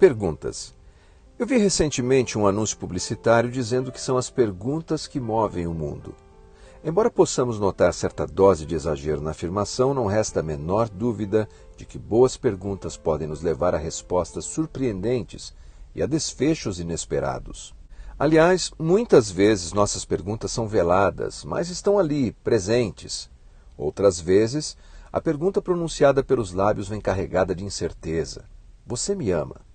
Perguntas. Eu vi recentemente um anúncio publicitário dizendo que são as perguntas que movem o mundo. Embora possamos notar certa dose de exagero na afirmação, não resta a menor dúvida de que boas perguntas podem nos levar a respostas surpreendentes e a desfechos inesperados. Aliás, muitas vezes nossas perguntas são veladas, mas estão ali, presentes. Outras vezes, a pergunta pronunciada pelos lábios vem carregada de incerteza: Você me ama?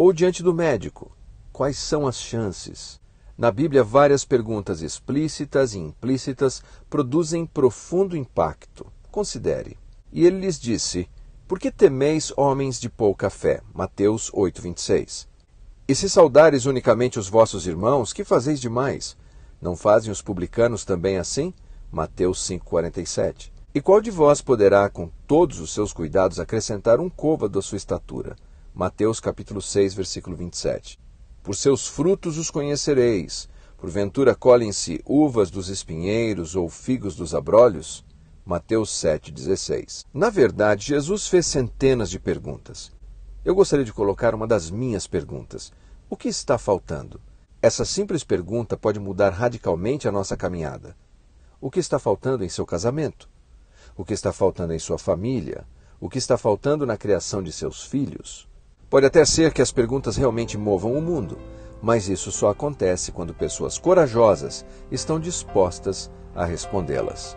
Ou diante do médico: Quais são as chances? Na Bíblia, várias perguntas explícitas e implícitas produzem profundo impacto. Considere. E ele lhes disse: Por que temeis, homens de pouca fé? Mateus 8:26. E se saudares unicamente os vossos irmãos, que fazeis demais? Não fazem os publicanos também assim? Mateus 5:47. E qual de vós poderá, com todos os seus cuidados, acrescentar um côvado à sua estatura? Mateus capítulo 6, versículo 27. Por seus frutos os conhecereis. Porventura colhem-se uvas dos espinheiros ou figos dos abrolhos? Mateus 7,16. Na verdade, Jesus fez centenas de perguntas. Eu gostaria de colocar uma das minhas perguntas: O que está faltando? Essa simples pergunta pode mudar radicalmente a nossa caminhada. O que está faltando em seu casamento? O que está faltando em sua família? O que está faltando na criação de seus filhos? Pode até ser que as perguntas realmente movam o mundo, mas isso só acontece quando pessoas corajosas estão dispostas a respondê-las.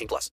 18 plus.